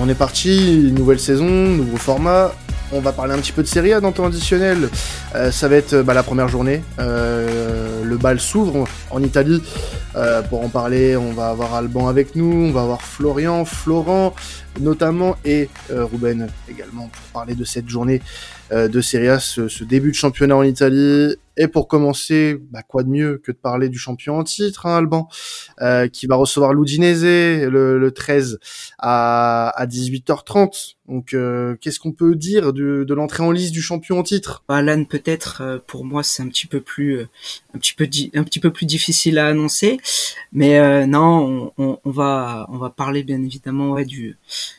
on est parti, nouvelle saison, nouveau format. On va parler un petit peu de Serie A dans temps additionnel. Euh, ça va être bah, la première journée. Euh, le bal s'ouvre en Italie. Euh, pour en parler, on va avoir Alban avec nous, on va avoir Florian, Florent notamment et Ruben également pour parler de cette journée de Serie A, ce, début de championnat en Italie et pour commencer, bah, quoi de mieux que de parler du champion en titre, hein, Alban, euh, qui va recevoir l'Udinese le, le 13 à, à 18h30. Donc, euh, qu'est-ce qu'on peut dire de, de l'entrée en liste du champion en titre? Alan, peut-être euh, pour moi c'est un petit peu plus, euh, un petit peu plus difficile à annoncer, mais euh, non, on, on, va, on va parler bien évidemment ouais, du,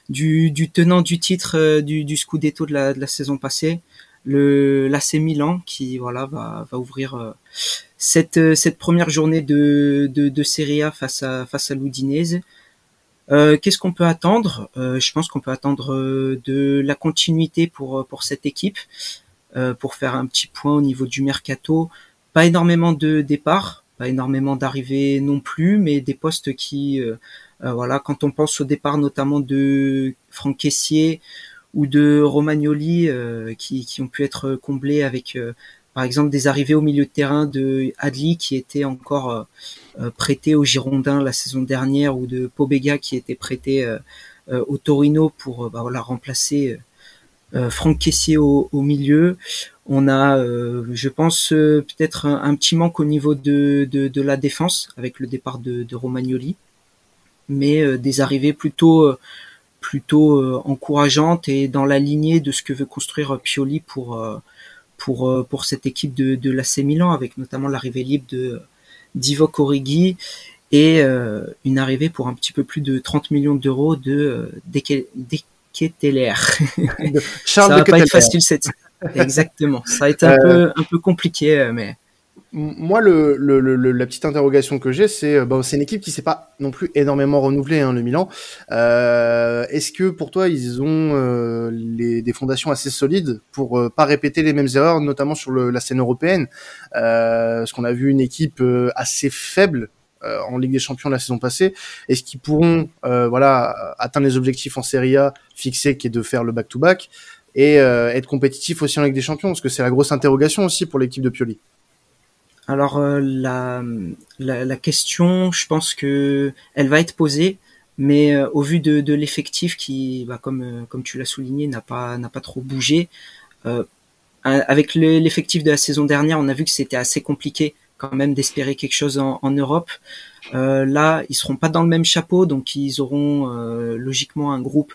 du, du tenant du titre du, du Scudetto de la, de la saison passée le l'AC Milan qui voilà va, va ouvrir euh, cette euh, cette première journée de de, de Serie A face à face à l'Udinese. Euh, Qu'est-ce qu'on peut attendre? Euh, Je pense qu'on peut attendre de la continuité pour pour cette équipe, pour faire un petit point au niveau du mercato. Pas énormément de départs, pas énormément d'arrivées non plus, mais des postes qui, voilà, quand on pense au départ notamment de Franck Caissier, ou de Romagnoli euh, qui, qui, ont pu être comblés avec euh, par exemple des arrivées au milieu de terrain de Adli qui était encore euh, prêté au Girondins la saison dernière ou de Pobega qui était prêté au Torino pour bah, voilà, remplacer Franck Caissier au, milieu. On a, je pense, peut-être un, petit manque au niveau de, de, de, la défense avec le départ de, Romagnoli, mais des arrivées plutôt plutôt euh, encourageante et dans la lignée de ce que veut construire Pioli pour euh, pour euh, pour cette équipe de de l'AC Milan avec notamment l'arrivée libre de Divock Origi et une arrivée pour un petit peu plus de 30 millions d'euros de Deketeler. ça va pas être facile cette exactement. Ça a été un peu un peu compliqué mais moi, le, le, la petite interrogation que j'ai, c'est euh, bon, c'est une équipe qui s'est pas non plus énormément renouvelée, hein, le Milan. Euh, Est-ce que pour toi, ils ont euh, les, des fondations assez solides pour euh, pas répéter les mêmes erreurs, notamment sur la scène européenne? Euh, Parce qu'on a vu une équipe assez faible en Ligue des Champions la saison passée. Est-ce qu'ils pourront, voilà, atteindre les objectifs en Serie A fixés, qui est de faire le back-to-back, et être compétitif aussi en Ligue des Champions? Parce que c'est la grosse interrogation aussi pour l'équipe de Pioli. Alors euh, la, la, question, je pense que elle va être posée, mais euh, au vu de, de l'effectif qui, bah, comme euh, comme tu l'as souligné, n'a pas n'a pas trop bougé. avec l'effectif de la saison dernière, on a vu que c'était assez compliqué quand même d'espérer quelque chose en, en Europe. là, ils seront pas dans le même chapeau, donc ils auront logiquement un groupe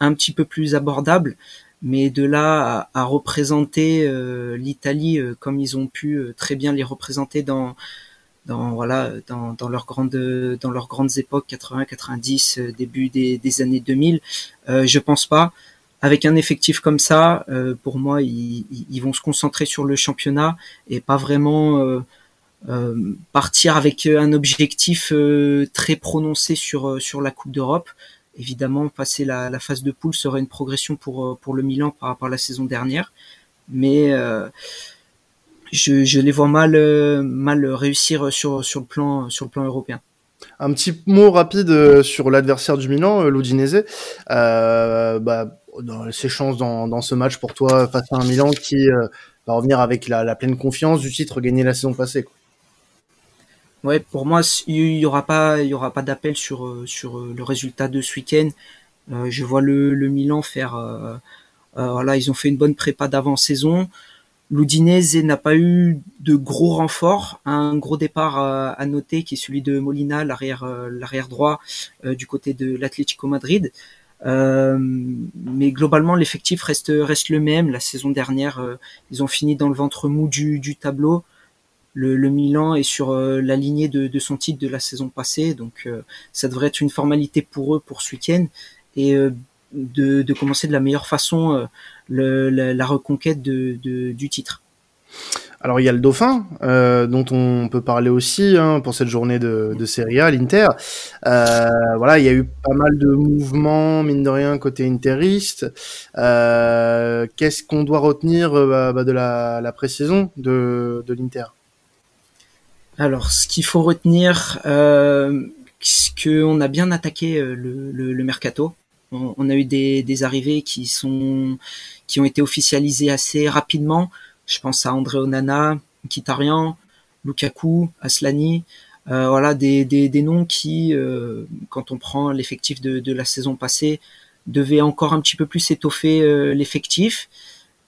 un petit peu plus abordable mais de là à, représenter euh, l'Italie euh, comme ils ont pu euh, très bien les représenter dans dans voilà dans, dans leurs grandes dans leurs grandes époques 80 90 début des, des années 2000 je pense pas avec un effectif comme ça pour moi ils, ils, vont se concentrer sur le championnat et pas vraiment partir avec un objectif très prononcé sur sur la Coupe d'Europe Évidemment, passer la, phase de poule serait une progression pour, euh, pour le Milan par rapport à la saison dernière. Mais euh, je, les vois mal, euh, mal réussir sur, sur, le plan, sur le plan européen. Un petit mot rapide sur l'adversaire du Milan, l'Udinese. Euh, bah, ses chances dans, dans, ce match pour toi face à un Milan qui va revenir avec la, pleine confiance du titre gagné la saison passée. Ouais, pour moi, il y aura pas, il y aura pas d'appel sur euh, sur euh, le résultat de ce week-end. Euh, je vois le, le Milan faire, euh, voilà, ils ont fait une bonne prépa d'avant-saison. L'Udinese n'a pas eu de gros renforts, un gros départ à noter qui est celui de Molina, l'arrière l'arrière droit du côté de l'Atlético Madrid. Euh, mais globalement, l'effectif reste reste le même. La saison dernière, ils ont fini dans le ventre mou du, du tableau le, Milan est sur euh, la lignée de, son titre de la saison passée, donc euh, ça devrait être une formalité pour eux pour ce et euh, de, commencer de la meilleure façon la, reconquête du titre. Alors il y a le Dauphin, dont on peut parler aussi hein, pour cette journée de, Serie A, l'Inter. Voilà, il y a eu pas mal de mouvements, mine de rien, côté interiste. Qu'est-ce qu'on doit retenir bah, de la, pré-saison de l'Inter? Alors, ce qu'il faut retenir, euh, qu'on a bien attaqué euh, le, mercato. On, a eu des, arrivées qui sont qui ont été officialisées assez rapidement. Je pense à André Onana, Kitarian, Lukaku, Aslani. Euh, voilà des, noms qui, euh, quand on prend l'effectif de, la saison passée, devaient encore un petit peu plus étoffer l'effectif.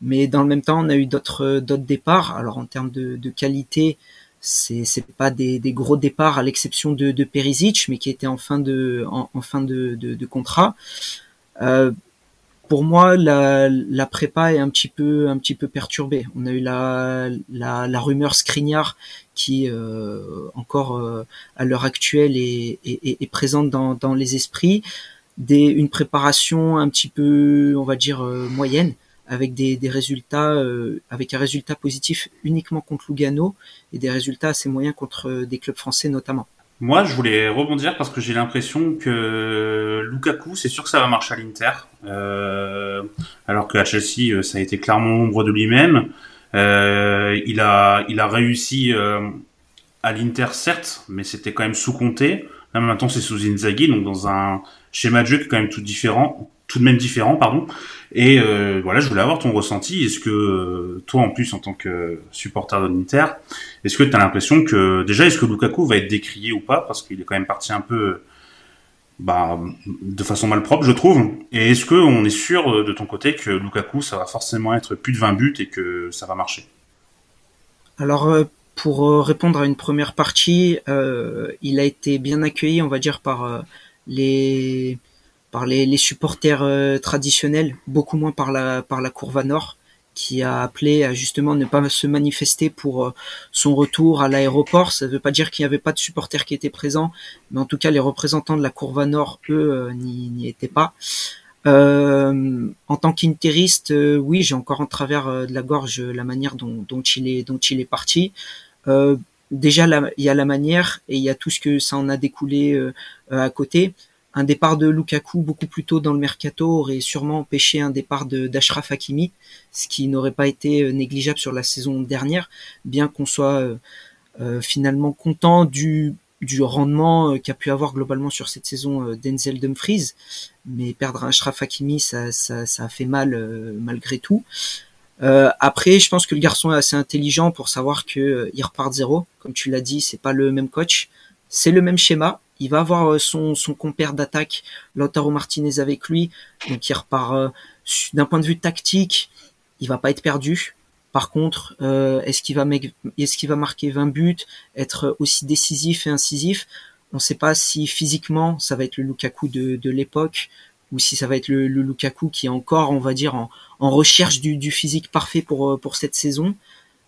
Mais dans le même temps, on a eu d'autres d'autres départs. Alors en termes de qualité, c'est c'est pas des, des, gros départs à l'exception de, de Perisic, mais qui était en fin de en, fin de, de, de contrat. Euh, pour moi, la, la, prépa est un petit peu un petit peu perturbée. On a eu la la, la rumeur Skriniar qui euh, encore euh, à l'heure actuelle est, est, est, présente dans, dans les esprits. Des, une préparation un petit peu, on va dire euh, moyenne, avec des, résultats, euh, avec un résultat positif uniquement contre Lugano et des résultats assez moyens contre des clubs français notamment. Moi, je voulais rebondir parce que j'ai l'impression que Lukaku, c'est sûr que ça va marcher à l'Inter, euh, alors qu'à Chelsea, ça a été clairement l'ombre de lui-même. Euh, il a, il a réussi euh, à l'Inter certes, mais c'était quand même sous compté. Là maintenant, c'est sous Inzaghi, donc dans un schéma de jeu qui est quand même tout différent, tout de même différent, pardon. Et euh, voilà, je voulais avoir ton ressenti. Est-ce que euh, toi, en plus, en tant que supporter de l'Inter, est-ce que tu as l'impression que déjà, est-ce que Lukaku va être décrié ou pas? Parce qu'il est quand même parti un peu bah, de façon mal propre, je trouve. Et est-ce que on est sûr euh, de ton côté que Lukaku, ça va forcément être plus de 20 buts et que ça va marcher? Alors, pour répondre à une première partie, il a été bien accueilli, on va dire, par les par les, supporters traditionnels, beaucoup moins par la par la courva nord qui a appelé à justement ne pas se manifester pour euh, son retour à l'aéroport. Ça ne veut pas dire qu'il n'y avait pas de supporters qui étaient présents, mais en tout cas les représentants de la Courva Nord, eux, euh, n'y étaient pas. Euh, en tant qu'interiste, euh, oui, j'ai encore en travers de la gorge la manière dont, il est dont il est parti. déjà, il y a la manière et il y a tout ce que ça en a découlé à côté un départ de Lukaku beaucoup plus tôt dans le mercato aurait sûrement empêché un départ d'Ashraf Hakimi, ce qui n'aurait pas été euh, négligeable sur la saison dernière, bien qu'on soit euh, euh, finalement content du, du rendement qu'a pu avoir globalement sur cette saison Denzel Dumfries, mais perdre un Ashraf Hakimi, ça, a fait mal malgré tout. après, je pense que le garçon est assez intelligent pour savoir que il repart zéro. Comme tu l'as dit, c'est pas le même coach, c'est le même schéma, il va avoir euh, son, son compère d'attaque, Lautaro Martinez avec lui, donc il repart euh, d'un point de vue tactique, il va pas être perdu. Par contre, euh, est-ce qu'il va, qu'il va marquer 20 buts, être aussi décisif et incisif? On ne sait pas si physiquement ça va être le Lukaku de, de l'époque ou si ça va être le, Lukaku qui est encore, on va dire, en, en recherche du, physique parfait pour, pour cette saison.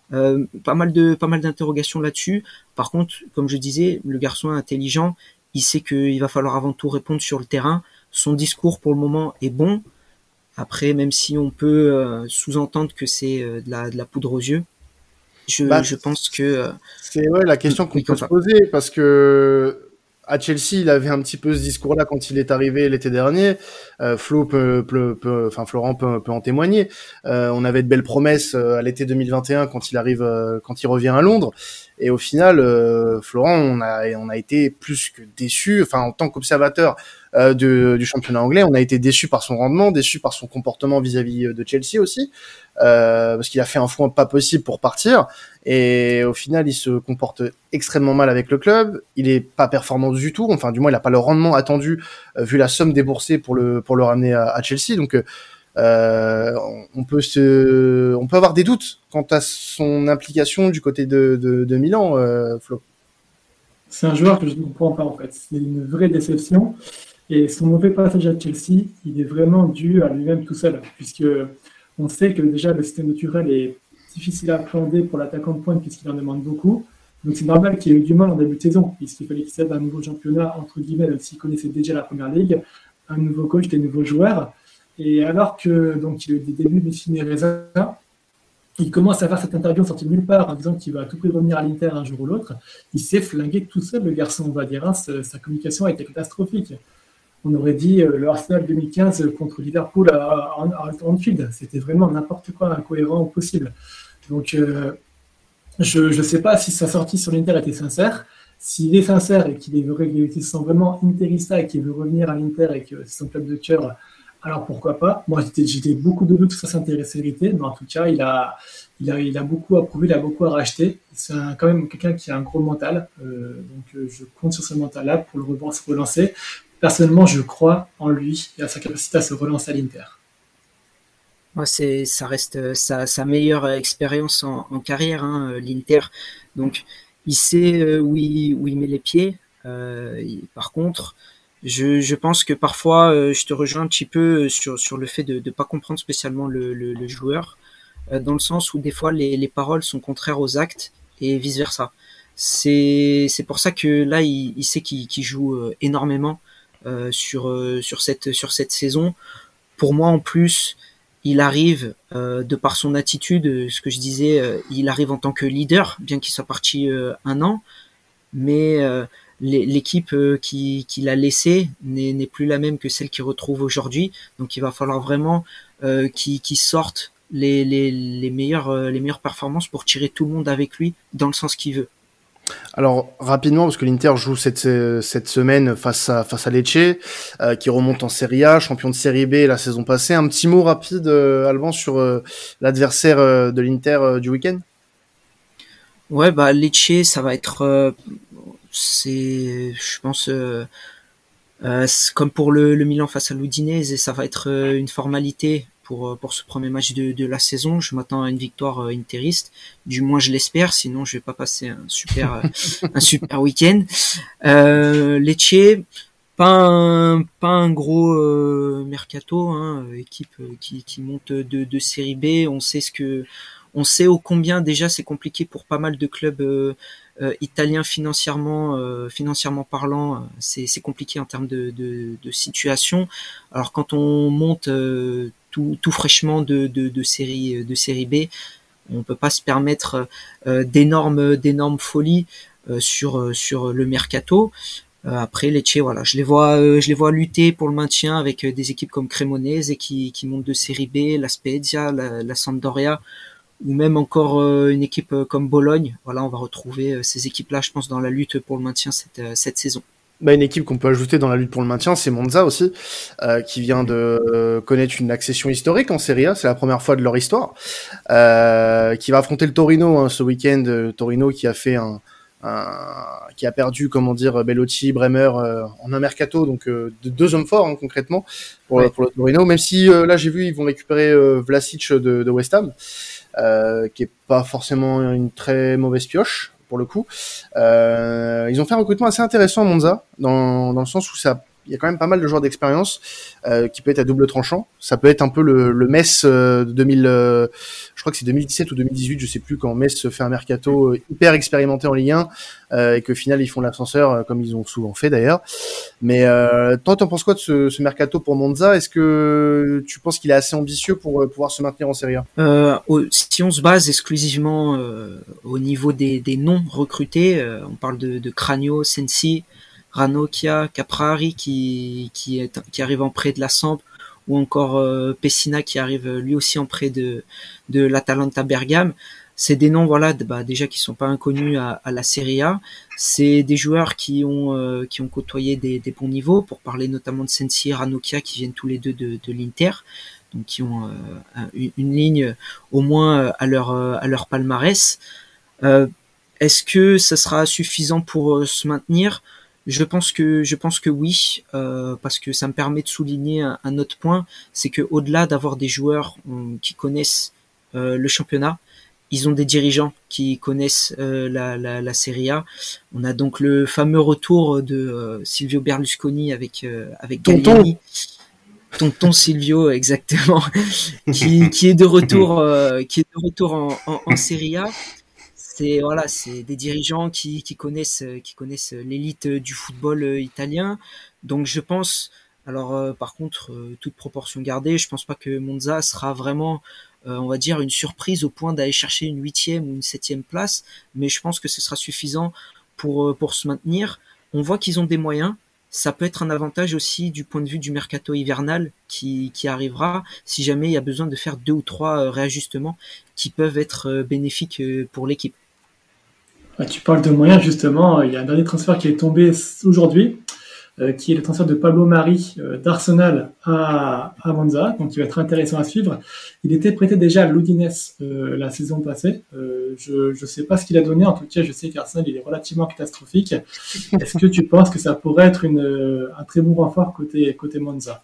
Pas mal de pas mal d'interrogations là-dessus. Par contre, comme je disais, le garçon est intelligent il sait qu'il va falloir avant tout répondre sur le terrain. Son discours pour le moment est bon. Après, même si on peut euh, sous-entendre que c'est euh, de, la, de, la, poudre aux yeux, je, bah, je pense que... Euh, c'est ouais, la question qu'on peut se poser, parce que à Chelsea, il avait un petit peu ce discours-là quand il est arrivé l'été dernier. Euh, Flo peut, peut, peut, enfin Florent peut, peut en témoigner. Euh, on avait de belles promesses à l'été 2021 quand il arrive, quand il revient à Londres. Et au final, euh, Florent, on a, on a été plus que déçu. Enfin, en tant qu'observateur euh, du championnat anglais, on a été déçu par son rendement, déçu par son comportement vis-à-vis euh, de Chelsea aussi, euh, parce qu'il a fait un foin pas possible pour partir. Et au final, il se comporte extrêmement mal avec le club. Il est pas performant du tout. Enfin, du moins, il a pas le rendement attendu euh, vu la somme déboursée pour le pour le ramener à, à Chelsea. Donc euh, on peut avoir des doutes quant à son implication du côté de, Milan, euh, Flo. C'est un joueur que je ne comprends pas en fait. C'est une vraie déception. Et son mauvais passage à Chelsea, il est vraiment dû à lui-même tout seul, puisque on sait que déjà le système de Turel est difficile à appréhender pour l'attaquant de pointe puisqu'il en demande beaucoup. Donc c'est normal qu'il ait eu du mal en début de saison, puisqu'il fallait qu'il s'aide un nouveau championnat, entre guillemets, s'il connaissait déjà la première ligue, un nouveau coach, des nouveaux joueurs. Et alors que donc a eu des débuts de ciné il commence à faire cette interview sortie de nulle part en disant qu'il va à tout prix revenir à l'Inter un jour ou l'autre. Il s'est flingué tout seul, le garçon, on va dire. Hein. sa, communication a été catastrophique. On aurait dit euh, le Arsenal 2015 contre Liverpool à, Anfield. C'était vraiment n'importe quoi, incohérent possible. Donc, euh, je ne sais pas si sa sortie sur l'Inter était sincère. s'il est sincère et qu'il se sent vraiment interista et qu'il veut revenir à l'Inter et que c'est son club de cœur, alors pourquoi pas? Moi, j'étais beaucoup de doutes sur sa sincérité, mais en tout cas, il a, il a, il a beaucoup à prouver, il a beaucoup à racheter. C'est quand même quelqu'un qui a un gros mental, euh, donc euh, je compte sur ce mental-là pour le relancer. Personnellement, je crois en lui et à sa capacité à se relancer à l'Inter. Moi, c'est, ça reste euh, sa, meilleure expérience en, carrière, hein, l'Inter. Donc, il sait où il, où il met les pieds. Euh, par contre, je, je, pense que parfois, je te rejoins un petit peu sur, sur le fait de ne pas comprendre spécialement le, le, le joueur. Euh, dans le sens où des fois les, les paroles sont contraires aux actes et vice versa. C'est pour ça que là il, il sait qu'il joue euh, énormément euh, sur euh, sur cette sur cette saison. Pour moi en plus, il arrive euh, de par son attitude, ce que je disais, il arrive en tant que leader, bien qu'il soit parti un an, mais l'équipe qui, qui l'a laissé n'est plus la même que celle qu'il retrouve aujourd'hui. Donc il va falloir vraiment qu'il qu sorte les, les, les, meilleures, euh, les meilleures performances pour tirer tout le monde avec lui dans le sens qu'il veut. Alors rapidement parce que l'Inter joue cette cette semaine face à face à Lecce euh, qui remonte en Serie A, champion de Serie B la saison passée. Un petit mot rapide euh, Alban sur euh, l'adversaire euh, de l'Inter du week-end? Ouais bah Lecce ça va être c'est je pense comme pour le, le Milan face à l'Udinese ça va être une formalité pour, euh, pour ce premier match de, de la saison. Je m'attends à une victoire euh, interiste. Du moins, je l'espère. Sinon, je vais pas passer un super, euh, un super week-end. Euh, Lecce, pas un, pas un gros mercato, hein, équipe qui, qui monte de, de série B. On sait ce que, on sait au combien déjà c'est compliqué pour pas mal de clubs euh, italiens financièrement, euh, financièrement parlant. C'est compliqué en termes de, de, de, situation. Alors quand on monte tout, tout fraîchement de, de, série de série B. On peut pas se permettre euh, d'énormes d'énormes folies euh, sur sur le mercato. Euh, après Lecce, voilà, je les vois je les vois lutter pour le maintien avec des équipes comme Cremonese qui qui montent de série B, la Spezia, la, la Sampdoria ou même encore une équipe comme Bologne. Voilà, on va retrouver ces équipes-là, je pense, dans la lutte pour le maintien cette, cette saison bah, une équipe qu'on peut ajouter dans la lutte pour le maintien, c'est Monza aussi, euh, qui vient de euh, connaître une accession historique en Serie A. C'est la première fois de leur histoire, euh, qui va affronter le Torino hein, ce week-end. Euh, Torino qui a fait un, un, qui a perdu, comment dire, Bellotti, Bremer euh, en un mercato, donc de deux hommes forts hein, concrètement pour, pour, le Torino. Même si là j'ai vu ils vont récupérer Vlasic de, de West Ham, qui est pas forcément une très mauvaise pioche pour le coup. Euh, ils ont fait un recrutement assez intéressant à Monza, dans, dans le sens où ça il y a quand même pas mal de joueurs d'expérience euh, qui peut être à double tranchant. Ça peut être un peu le, le euh, de 2000, euh, je crois que c'est 2017 ou 2018, je sais plus, quand Metz fait un mercato euh, hyper expérimenté en Ligue 1 euh, et que final ils font l'ascenseur comme ils ont souvent fait d'ailleurs. Mais toi, t'en penses quoi de ce, mercato pour Monza? Est-ce que tu penses qu'il est assez ambitieux pour pouvoir se maintenir en Serie A? Si on se base exclusivement au niveau des, des noms recrutés, on parle de, de Cranio, Sensi. Ranocchia, Caprari qui, qui, est, qui arrive en prêt de la Samp, ou encore euh, Pessina qui arrive lui aussi en prêt de, de l'Atalanta Bergame. C'est des noms voilà bah, déjà qui sont pas inconnus à, à la Serie A. C'est des joueurs qui ont euh, qui ont côtoyé des, des, bons niveaux. Pour parler notamment de Sensi et Ranocchia qui viennent tous les deux de, de l'Inter, donc qui ont euh, une, ligne au moins à leur à leur palmarès. Est-ce que ça sera suffisant pour se maintenir? Je pense que je pense que oui, euh, parce que ça me permet de souligner un, autre point, c'est que au-delà d'avoir des joueurs euh, qui connaissent euh, le championnat, ils ont des dirigeants qui connaissent euh, la, la, la, Serie A. On a donc le fameux retour de Silvio Berlusconi avec avec Galliani. Tonton Silvio, exactement, qui, qui est de retour, qui est de retour en, en, en Serie A c'est voilà, c'est des dirigeants qui, connaissent qui connaissent l'élite du football euh, italien. Donc je pense, alors euh, par contre, euh, toute proportion gardée, je pense pas que Monza sera vraiment, on va dire, une surprise au point d'aller chercher une huitième ou une septième place, mais je pense que ce sera suffisant pour pour se maintenir. On voit qu'ils ont des moyens. Ça peut être un avantage aussi du point de vue du mercato hivernal qui, qui arrivera si jamais il y a besoin de faire deux ou trois réajustements qui peuvent être bénéfiques pour l'équipe. Tu parles de moyens, justement. Il y a un dernier transfert qui est tombé aujourd'hui, euh, qui est le transfert de Pablo Mari euh, d'Arsenal à, à, Monza, donc il va être intéressant à suivre. Il était prêté déjà à l'Udines euh, la saison passée. je ne sais pas ce qu'il a donné, en tout cas je sais qu'Arsenal il est relativement catastrophique. Est-ce que tu penses que ça pourrait être une, un très bon renfort côté, côté Monza?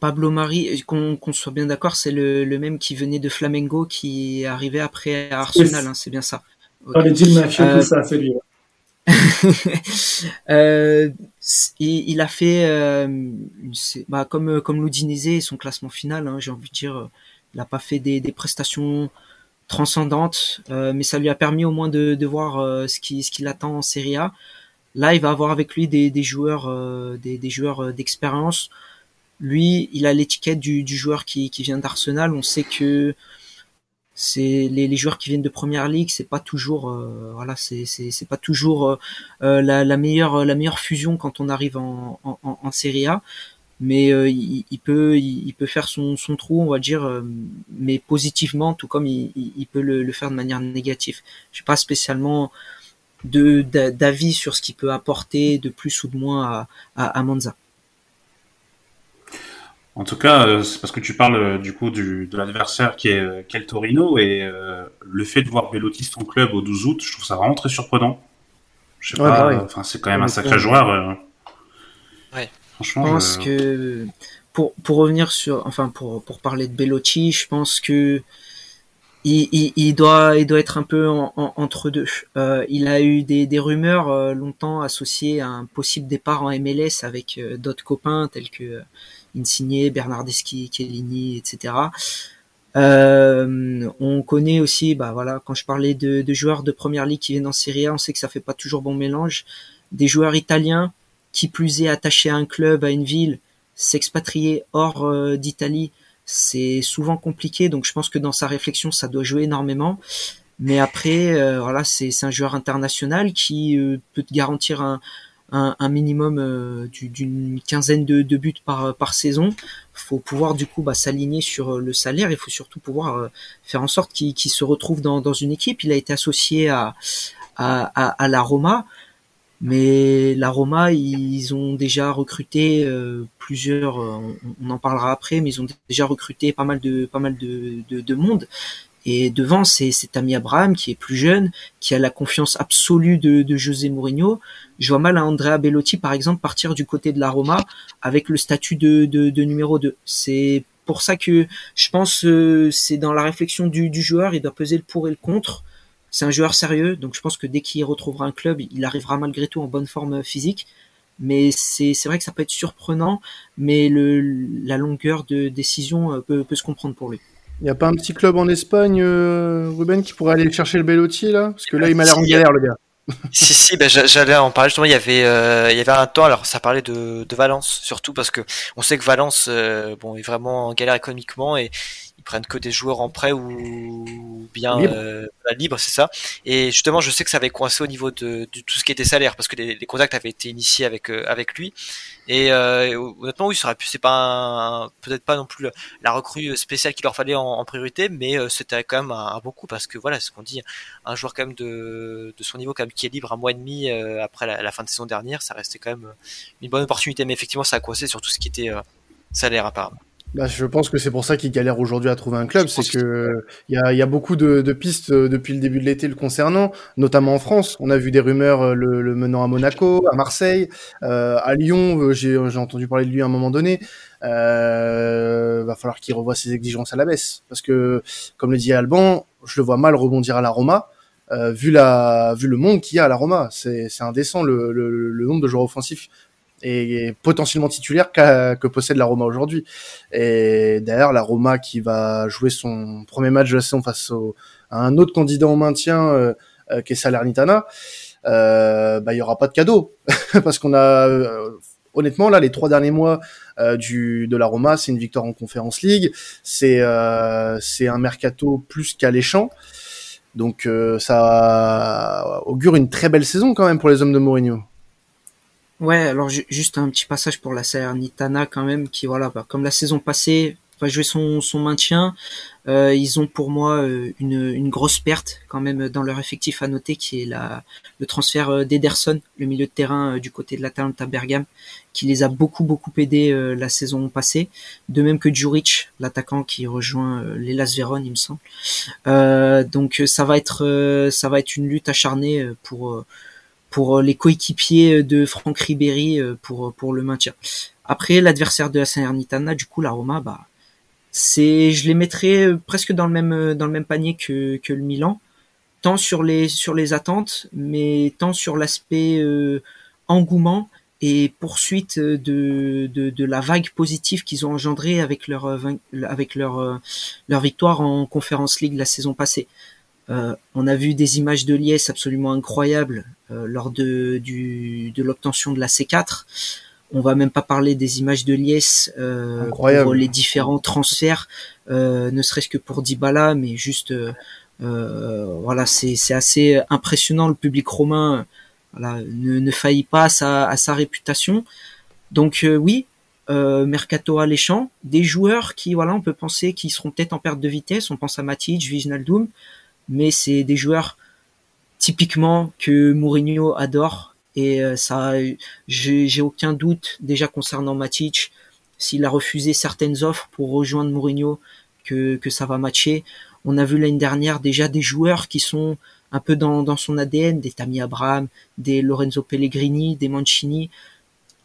Pablo Mari, qu'on soit bien d'accord, c'est le, le, même qui venait de Flamengo, qui est arrivé après à Arsenal, hein, c'est bien ça. Okay. les deals mafieux, tout ça, c'est lui. euh, il, il, a fait, euh, bah, comme comme Loudinese, son classement final, hein, j'ai envie de dire, il n'a pas fait des, des prestations transcendantes, euh, mais ça lui a permis au moins de, de voir euh, ce qui ce qu'il attend en Serie A. Là, il va avoir avec lui des, des joueurs, euh, des, des, joueurs d'expérience. Lui, il a l'étiquette du, joueur qui, vient d'Arsenal. On sait que c'est les, joueurs qui viennent de première ligue, c'est pas toujours euh, voilà, c'est pas toujours euh, euh, la, meilleure fusion quand on arrive en Serie A, mais il, peut faire son, trou, on va dire, mais positivement, tout comme il, peut le, faire de manière négative. Je suis pas spécialement d'avis sur ce qu'il peut apporter de plus ou de moins à, à, à Monza. En tout cas, euh, c'est parce que tu parles euh, du coup du, de l'adversaire qui est, euh, le Torino et le fait de voir Bellotti son club au 12 août, je trouve ça vraiment très surprenant. Je sais pas, bah enfin c'est quand même un sacré joueur. Ouais. Franchement, je pense que pour pour revenir sur, enfin pour pour parler de Bellotti, je pense que il, il, il, doit, il doit être un peu en, en, entre deux. Euh, il a eu des, des rumeurs euh, longtemps associées à un possible départ en MLS avec euh, d'autres copains tels que Insigne, Bernardeschi, Chiellini, etc. Euh, on connaît aussi, bah voilà, quand je parlais de, joueurs de première ligue qui viennent en Serie A, on sait que ça fait pas toujours bon mélange. Des joueurs italiens qui plus est attachés à un club, à une ville, s'expatrier hors euh, d'Italie, c'est souvent compliqué. Donc je pense que dans sa réflexion, ça doit jouer énormément. Mais après, euh, voilà, c'est un joueur international qui peut te garantir un, un, un minimum euh, d'une quinzaine de, de, buts par, par saison. faut pouvoir du coup bah, s'aligner sur euh, le salaire. Il faut surtout pouvoir euh, faire en sorte qu'il se retrouve dans, dans, une équipe. Il a été associé à, à, à, à la Roma. Mais la Roma, ils ont déjà recruté euh, plusieurs, on, on, en parlera après, mais ils ont déjà recruté pas mal de, pas mal de, de, de monde. Et devant, c'est Tammy Abraham qui est plus jeune, qui a la confiance absolue de, de José Mourinho. Je vois mal Andrea Bellotti, par exemple, partir du côté de la Roma avec le statut de, de, de numéro 2. C'est pour ça que je pense euh, c'est dans la réflexion du, du, joueur, il doit peser le pour et le contre. C'est un joueur sérieux, donc je pense que dès qu'il retrouvera un club, il arrivera malgré tout en bonne forme physique. Mais c'est vrai que ça peut être surprenant, mais le, la longueur de décision euh, peut, peut se comprendre pour lui. Il n'y a pas un petit club en Espagne, euh, Ruben, qui pourrait aller chercher le Bellotti là? Parce que là, il m'a l'air en galère, le gars. si si ben j'allais en parler justement il y avait euh, il y avait un temps alors ça parlait de, de Valence surtout parce que on sait que Valence euh, bon est vraiment en galère économiquement et ils prennent que des joueurs en prêt ou bien libre, euh, libre c'est ça. Et justement, je sais que ça avait coincé au niveau de, de tout ce qui était salaire parce que les, les contacts avaient été initiés avec euh, avec lui. Et euh, honnêtement, oui, ça aurait pu. C'est pas peut-être pas non plus la recrue spéciale qu'il leur fallait en, en priorité, mais c'était quand même un, un, bon coup parce que voilà, ce qu'on dit, un joueur quand même de, de son niveau, quand même qui est libre un mois et demi après la, la, fin de saison dernière, ça restait quand même une bonne opportunité. Mais effectivement, ça a coincé sur tout ce qui était salaire apparemment. Bah, je pense que c'est pour ça qu'il galère aujourd'hui à trouver un club, c'est que il y a, y a, beaucoup de, de, pistes euh, depuis le début de l'été le concernant, notamment en France. On a vu des rumeurs euh, le, le menant à Monaco, à Marseille, euh, à Lyon. J'ai entendu parler de lui à un moment donné. Euh, va falloir qu'il revoie ses exigences à la baisse, parce que comme le dit Alban, je le vois mal rebondir à la Roma. Euh, vu la vu le monde qu'il y a à la Roma, c'est indécent le, le, le nombre de joueurs offensifs et potentiellement titulaire qu que possède la Roma aujourd'hui. Et d'ailleurs, la Roma qui va jouer son premier match de la saison face au, à un autre candidat au maintien euh, euh, qui est Salernitana, euh, bah il y aura pas de cadeau parce qu'on a euh, honnêtement là les trois derniers mois euh, du de la Roma, c'est une victoire en Conférence League, c'est c'est un mercato plus qu'alléchant. Donc ça augure une très belle saison quand même pour les hommes de Mourinho. Ouais, alors juste un petit passage pour la Salernitana quand même, qui voilà, bah, comme la saison passée, va jouer son, son maintien. Euh, ils ont pour moi euh, une, une, grosse perte quand même dans leur effectif à noter, qui est la, le transfert euh, d'Ederson, le milieu de terrain du côté de l'Atalanta Bergame, qui les a beaucoup beaucoup aidés la saison passée. De même que Juric, l'attaquant qui rejoint l'Elas Vérone, il me semble. donc ça va être ça va être une lutte acharnée pour pour les coéquipiers de Franck Ribéry pour pour le maintien. Après l'adversaire de la Salernitana, du coup la Roma, bah c'est je les mettrais euh, presque dans le même euh, dans le même panier que, que le Milan tant sur les sur les attentes mais tant sur l'aspect euh, engouement et poursuite de, de, de la vague positive qu'ils ont engendrée avec leur avec leur leur victoire en Conference League la saison passée. Euh, on a vu des images de liesse absolument incroyables lors de du de l'obtention de la C4. On va même pas parler des images de liesse euh, pour les différents transferts, euh, ne serait-ce que pour Dybala, mais juste euh, euh voilà, c'est assez impressionnant. Le public romain voilà, ne, ne faillit pas à sa, à sa réputation. Donc euh, oui, euh, mercato alléchant, des joueurs qui voilà, on peut penser qu'ils seront peut-être en perte de vitesse. On pense à Matic, Wijnaldum, mais c'est des joueurs typiquement que Mourinho adore et euh, ça, j'ai aucun doute déjà concernant Matic. S'il a refusé certaines offres pour rejoindre Mourinho, que, que ça va matcher. On a vu l'année dernière déjà des joueurs qui sont un peu dans, dans son ADN, des Tammy Abraham, des Lorenzo Pellegrini, des Mancini.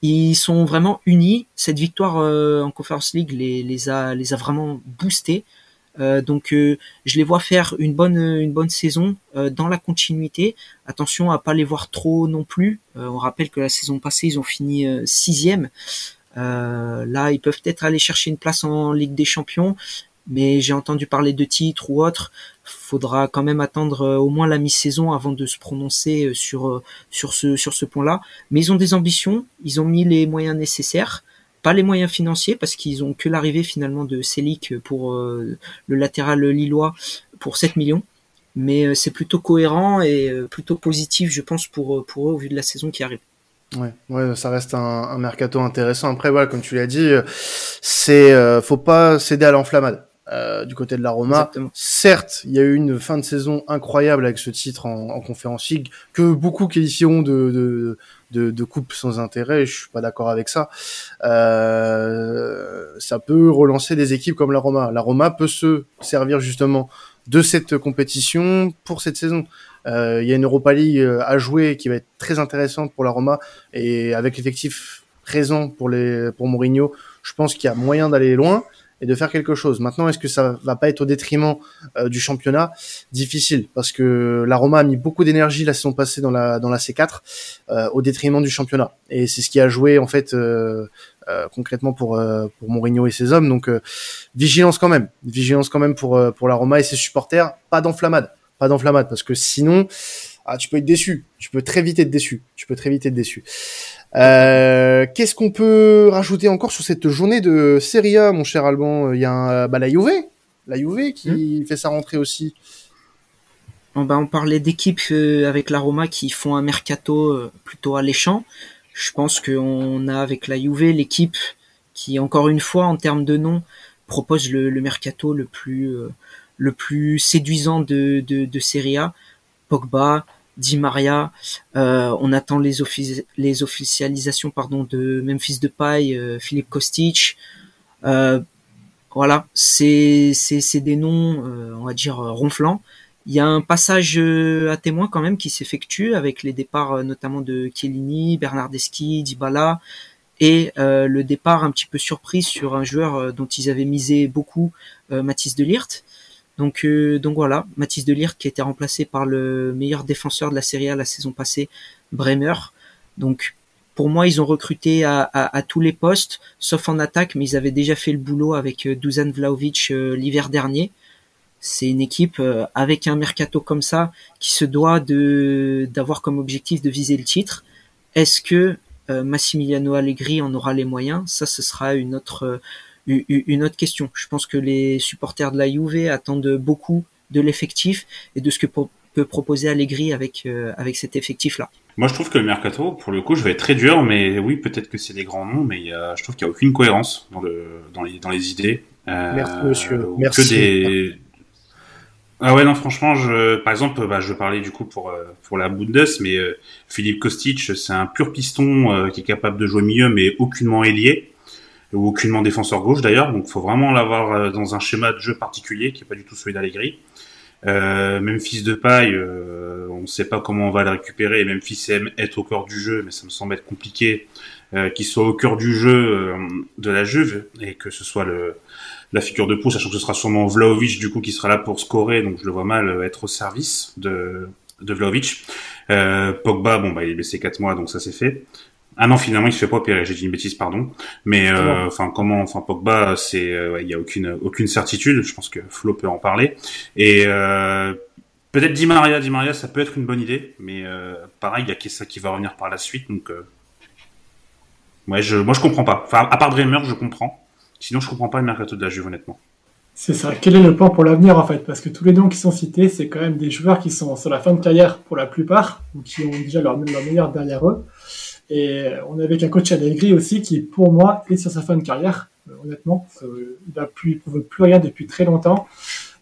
Ils sont vraiment unis. Cette victoire euh, en Conference League les, les, a, les a vraiment boostés. Euh, donc euh, je les vois faire une bonne une bonne saison euh, dans la continuité. Attention à pas les voir trop non plus. on rappelle que la saison passée ils ont fini sixième. là ils peuvent peut-être aller chercher une place en Ligue des Champions, mais j'ai entendu parler de titres ou autre. Faudra quand même attendre au moins la mi-saison avant de se prononcer sur sur ce sur ce point-là. Mais ils ont des ambitions, ils ont mis les moyens nécessaires pas les moyens financiers parce qu'ils ont que l'arrivée finalement de Selic pour euh, le latéral lillois pour 7 millions. Mais euh, c'est plutôt cohérent et euh, plutôt positif, je pense, pour, pour eux au vu de la saison qui arrive. Ouais, ouais, ça reste un, un mercato intéressant. Après, voilà, comme tu l'as dit, c'est faut pas céder à l'enflammade. Euh, du côté de la Roma. Certes, il y a eu une fin de saison incroyable avec ce titre en, en Conférence League que beaucoup qualifieront de, de, de, de coupe sans intérêt. Je suis pas d'accord avec ça. Euh, ça peut relancer des équipes comme la Roma. La Roma peut se servir justement de cette compétition pour cette saison. Euh, il y a une Europa League euh, à jouer qui va être très intéressante pour la Roma et avec l'effectif présent pour les pour Mourinho, je pense qu'il y a moyen d'aller loin et de faire quelque chose. Maintenant, est-ce que ça va pas être au détriment euh, du championnat? Difficile, parce que la Roma a mis beaucoup d'énergie la saison passée dans la dans la C4 euh, au détriment du championnat. Et c'est ce qui a joué en fait euh, concrètement pour pour Mourinho et ses hommes. Donc vigilance quand même, vigilance quand même pour pour la Roma et ses supporters. Pas d'enflammade, pas d'enflammade, parce que sinon ah, tu peux être déçu. Tu peux très vite être déçu. Tu peux très vite être déçu. Euh, Qu'est-ce qu'on peut rajouter encore sur cette journée de Serie A, mon cher Alban? Il y a un, bah, la Juve, la Juve qui hmm. fait sa rentrée aussi. Bon, bah, on parlait d'équipes euh, avec la Roma qui font un mercato euh, plutôt alléchant. Je pense qu'on a avec la Juve l'équipe qui, encore une fois, en termes de nom, propose le, le mercato le plus le plus séduisant de, de, de Serie A. Pogba, Di Maria. Euh, on attend les, officialisations pardon de Memphis Depay, euh, Philippe Kostic. Euh, voilà, c'est des noms, euh, on va dire ronflants. Il y a un passage à témoin quand même qui s'effectue avec les départs notamment de Chiellini, Bernardeschi, Dybala et le départ un petit peu surprise sur un joueur dont ils avaient misé beaucoup, Mathis Delirte. Donc, euh, donc voilà, Mathis Delire qui a été remplacé par le meilleur défenseur de la Serie A la saison passée, Bremer. Donc pour moi, ils ont recruté à, à, tous les postes, sauf en attaque, mais ils avaient déjà fait le boulot avec euh, Dusan Vlaovic euh, l'hiver dernier. C'est une équipe avec un mercato comme ça qui se doit d'avoir comme objectif de viser le titre. Est-ce que Massimiliano Allegri en aura les moyens? Ça, ce sera une autre une autre question. Je pense que les supporters de la Juve attendent beaucoup de l'effectif et de ce que peut proposer Allegri avec euh, avec cet effectif-là. Moi, je trouve que le mercato, pour le coup, je vais être très dur, mais oui, peut-être que c'est des grands noms, mais je trouve qu'il n'y a aucune cohérence dans le dans les dans les idées. Merci monsieur. Merci. Que des... Ah ouais non franchement je par exemple bah, je vais parler du coup pour pour la Bundes mais Philippe Kostic c'est un pur piston qui est capable de jouer milieu mais aucunement ailier ou aucunement défenseur gauche d'ailleurs donc faut vraiment l'avoir dans un schéma de jeu particulier qui est pas du tout celui d'Allegri euh, même fils de paille, euh, on ne sait pas comment on va le récupérer. Même fils aime être au cœur du jeu, mais ça me semble être compliqué euh, qu'il soit au cœur du jeu euh, de la Juve et que ce soit le la figure de proue, sachant que ce sera sûrement Vlaovic du coup qui sera là pour scorer, donc je le vois mal être au service de de Vlaovic. Pogba, bon bah il est blessé 4 mois, donc ça c'est fait. Ah non, finalement, il se fait pas opérer. J'ai dit une bêtise, pardon. Mais euh, enfin, comment, enfin Pogba, c'est, euh, il y a aucune aucune certitude. Je pense que Flo peut en parler. Et euh, peut-être Di Maria, Di Maria, ça peut être une bonne idée. Mais pareil, il y a ça qui va revenir par la suite. Donc, ouais, je, moi, je comprends pas. Enfin, à part Dreamer, je comprends. Sinon, je comprends pas le mercato de la Juve, honnêtement. C'est ça. Quel est le plan pour l'avenir en fait? Parce que tous les noms qui sont cités, c'est quand même des joueurs qui sont sur la fin de carrière pour la plupart, ou qui ont déjà leur, leur meilleur derrière eux. Et on avait un coach Allegri aussi qui, pour moi, est sur sa fin de carrière. Euh, honnêtement, euh, il a plus, il plus rien depuis très longtemps.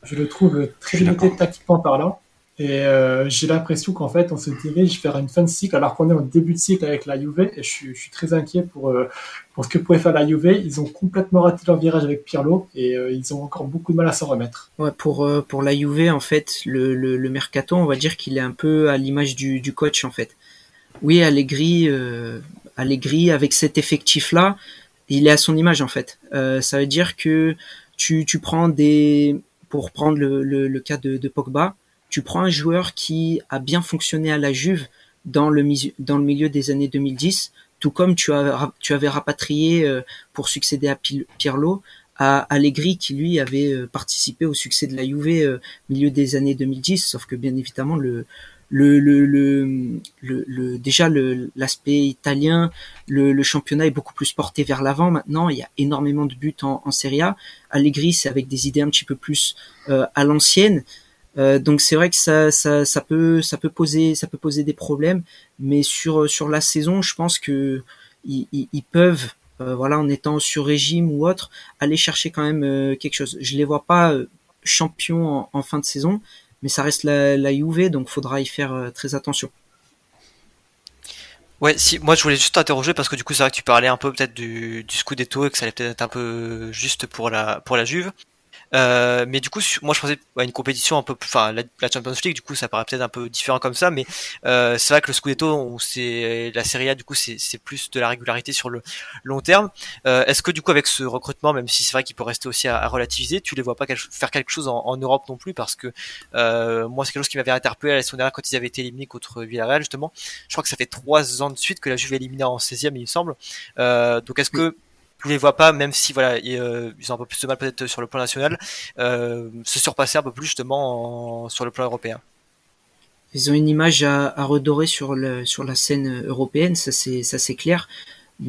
Je le trouve très limité tactiquement parlant. Et euh, j'ai l'impression qu'en fait, on se dirige vers une fin de cycle alors qu'on est en début de cycle avec la Juve. Et je suis, je suis très inquiet pour, euh, pour ce que pouvait faire la Juve. Ils ont complètement raté leur virage avec Pirlo et euh, ils ont encore beaucoup de mal à s'en remettre. Ouais, pour, pour la Juve, en fait, le, le, le mercato, on va dire qu'il est un peu à l'image du, du coach, en fait oui, Allegri, euh, Allegri avec cet effectif-là, il est à son image en fait. Euh, ça veut dire que tu, tu prends des, pour prendre le, le, cas de, de, Pogba, tu prends un joueur qui a bien fonctionné à la Juve dans le, dans le milieu des années 2010, tout comme tu, tu avais rapatrié euh, pour succéder à Pirlo à Allegri qui lui avait euh, participé au succès de la Juve milieu des années 2010, sauf que bien évidemment le, le, le, le, le, déjà l'aspect italien, le, championnat est beaucoup plus porté vers l'avant maintenant. Il y a énormément de buts en, en Serie A. Allegri, c'est avec des idées un petit peu plus euh, à l'ancienne. Euh, donc c'est vrai que ça, ça, ça, peut, ça peut poser, ça peut poser des problèmes. Mais sur sur la saison, je pense que ils, ils, peuvent, euh, voilà, en étant sur régime ou autre, aller chercher quand même euh, quelque chose. Je les vois pas euh, champions en, en fin de saison, mais ça reste la, la Juve, donc faudra y faire euh, très attention. Ouais, si, moi je voulais juste t'interroger parce que du coup c'est vrai que tu parlais un peu peut-être du, du Scudetto et que ça allait peut-être être un peu juste pour la pour la Juve. Euh, mais du coup, moi je pensais à une compétition un peu plus, enfin la, Champions League, du coup ça paraît peut-être un peu différent comme ça, mais euh, c'est vrai que le Scudetto, c'est la Serie A, du coup c'est plus de la régularité sur le long terme. Euh, Est-ce que du coup avec ce recrutement, même si c'est vrai qu'il peut rester aussi à, relativiser, tu les vois pas faire quelque chose en, en, Europe non plus? Parce que euh, moi c'est quelque chose qui m'avait interpellé la saison dernière quand ils avaient été éliminés contre Villarreal justement. Je crois que ça fait trois ans de suite que la Juve est éliminée en 16e il me semble. Euh, donc est-ce que je les vois pas, même si voilà, euh, ils ont un peu plus de mal peut-être sur le plan national, euh, se surpasser un peu plus justement sur le plan européen. Ils ont une image à, redorer sur le sur la scène européenne, ça c'est ça c'est clair.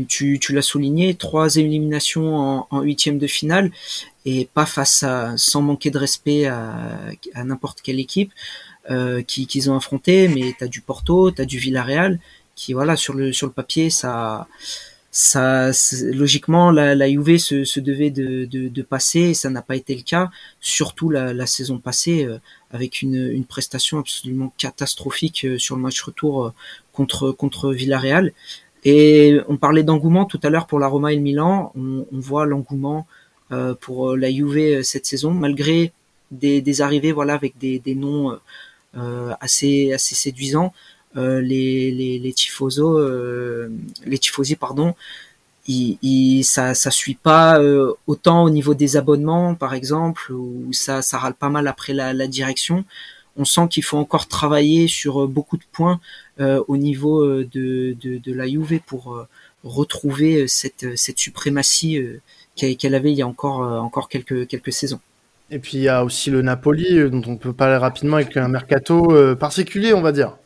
Tu, tu l'as souligné, trois éliminations en huitième de finale et pas face à sans manquer de respect à, n'importe quelle équipe euh, qui qu'ils ont affronté, mais t'as du Porto, t'as du Villarreal qui voilà sur le sur le papier ça ça, logiquement, la, la Juve se, se devait de, de, de, passer, et ça n'a pas été le cas, surtout la, la saison passée, euh, avec une, une, prestation absolument catastrophique euh, sur le match retour euh, contre, contre Villarreal. Et on parlait d'engouement tout à l'heure pour la Roma et le Milan, on, on voit l'engouement pour la Juve cette saison, malgré des, des arrivées voilà, avec des, des noms assez, assez séduisants. Euh, les, les, les tifosos, euh, les tifosi pardon, il, il, ça ça suit pas euh, autant au niveau des abonnements par exemple où ça ça râle pas mal après la, direction on sent qu'il faut encore travailler sur beaucoup de points au niveau de, de, de, la Juve pour retrouver cette, cette suprématie qu'elle avait il y a encore, encore quelques, quelques saisons. Et puis il y a aussi le Napoli dont on peut parler rapidement avec un mercato particulier on va dire.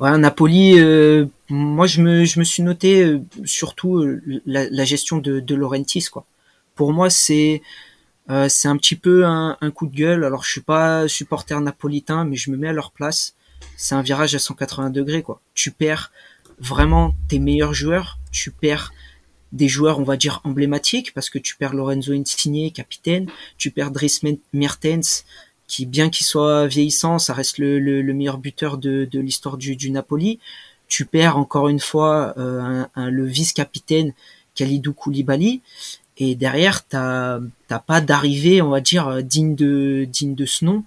Ouais, Napoli, euh, moi je me, je me suis noté euh, surtout euh, la, la, gestion de, de Laurentis quoi. Pour moi c'est c'est un petit peu un, un, coup de gueule. Alors je suis pas supporter napolitain, mais je me mets à leur place. C'est un virage à 180 degrés quoi. Tu perds vraiment tes meilleurs joueurs, tu perds des joueurs, on va dire, emblématiques, parce que tu perds Lorenzo Insigne, capitaine, tu perds Dries Mertens, qui, bien qu'il soit vieillissant, ça reste le, le, meilleur buteur de, l'histoire du, du, Napoli. Tu perds encore une fois euh, le vice-capitaine Khalidou Koulibaly. Et derrière, t'as pas d'arrivée, on va dire, digne de digne de ce nom.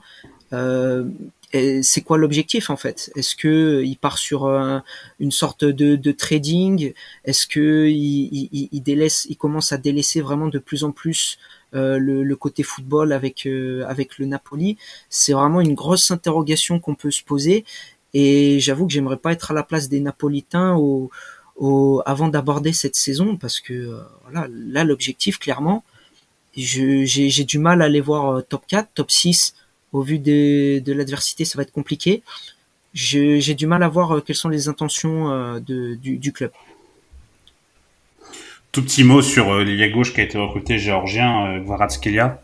Euh, c'est quoi l'objectif en fait? Est-ce que il part sur une sorte de, trading? Est-ce que il, délaisse, il commence à délaisser vraiment de plus en plus euh, le, côté football avec euh, avec le Napoli? C'est vraiment une grosse interrogation qu'on peut se poser. Et j'avoue que j'aimerais pas être à la place des Napolitains au, au avant d'aborder cette saison parce que euh, voilà, là l'objectif clairement, j'ai du mal à aller voir top 4, top 6 au vu de, de l'adversité, ça va être compliqué. J'ai du mal à voir euh, quelles sont les intentions euh, de, du, du, club. Tout petit mot sur euh, l'ailier gauche qui a été recruté géorgien, Kvaratskhelia,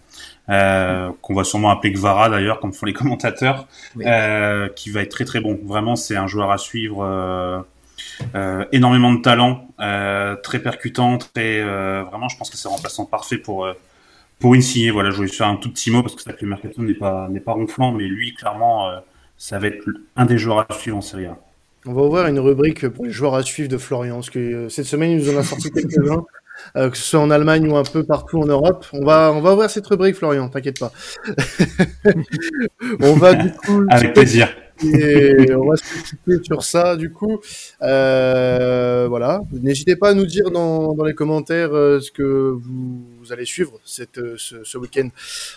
euh, qu'on va sûrement appeler Gvara d'ailleurs, comme font les commentateurs, euh, qui va être très très bon. Vraiment, c'est un joueur à suivre. Euh, énormément de talent, très percutant, très vraiment, je pense que c'est remplaçant parfait pour pour Insigne, voilà, je voulais faire un tout petit mot parce que ça que le mercato n'est pas n'est pas ronflant, mais lui clairement, euh, ça va être un des joueurs à suivre en Serie A. On va ouvrir une rubrique pour les joueurs à suivre de Florian, parce que euh, cette semaine il nous en a sorti quelques-uns, euh, que ce soit en Allemagne ou un peu partout en Europe. On va on va ouvrir cette rubrique, Florian, t'inquiète pas. on va du coup avec plaisir. Et on va se focaliser sur ça, du coup. Euh, voilà. N'hésitez pas à nous dire dans, les commentaires euh, ce que vous, allez suivre cette, euh, ce, ce week-end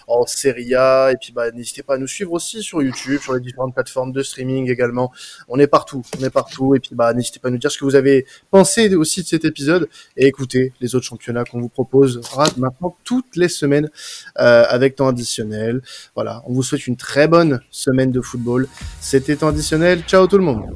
en Serie A. Et puis, bah, n'hésitez pas à nous suivre aussi sur YouTube, sur les différentes plateformes de streaming également. On est partout. On est partout. Et puis, bah, n'hésitez pas à nous dire ce que vous avez pensé aussi de cet épisode et écoutez les autres championnats qu'on vous propose maintenant toutes les semaines euh, avec temps additionnel. Voilà. On vous souhaite une très bonne semaine de football. C'était traditionnel. Ciao tout le monde.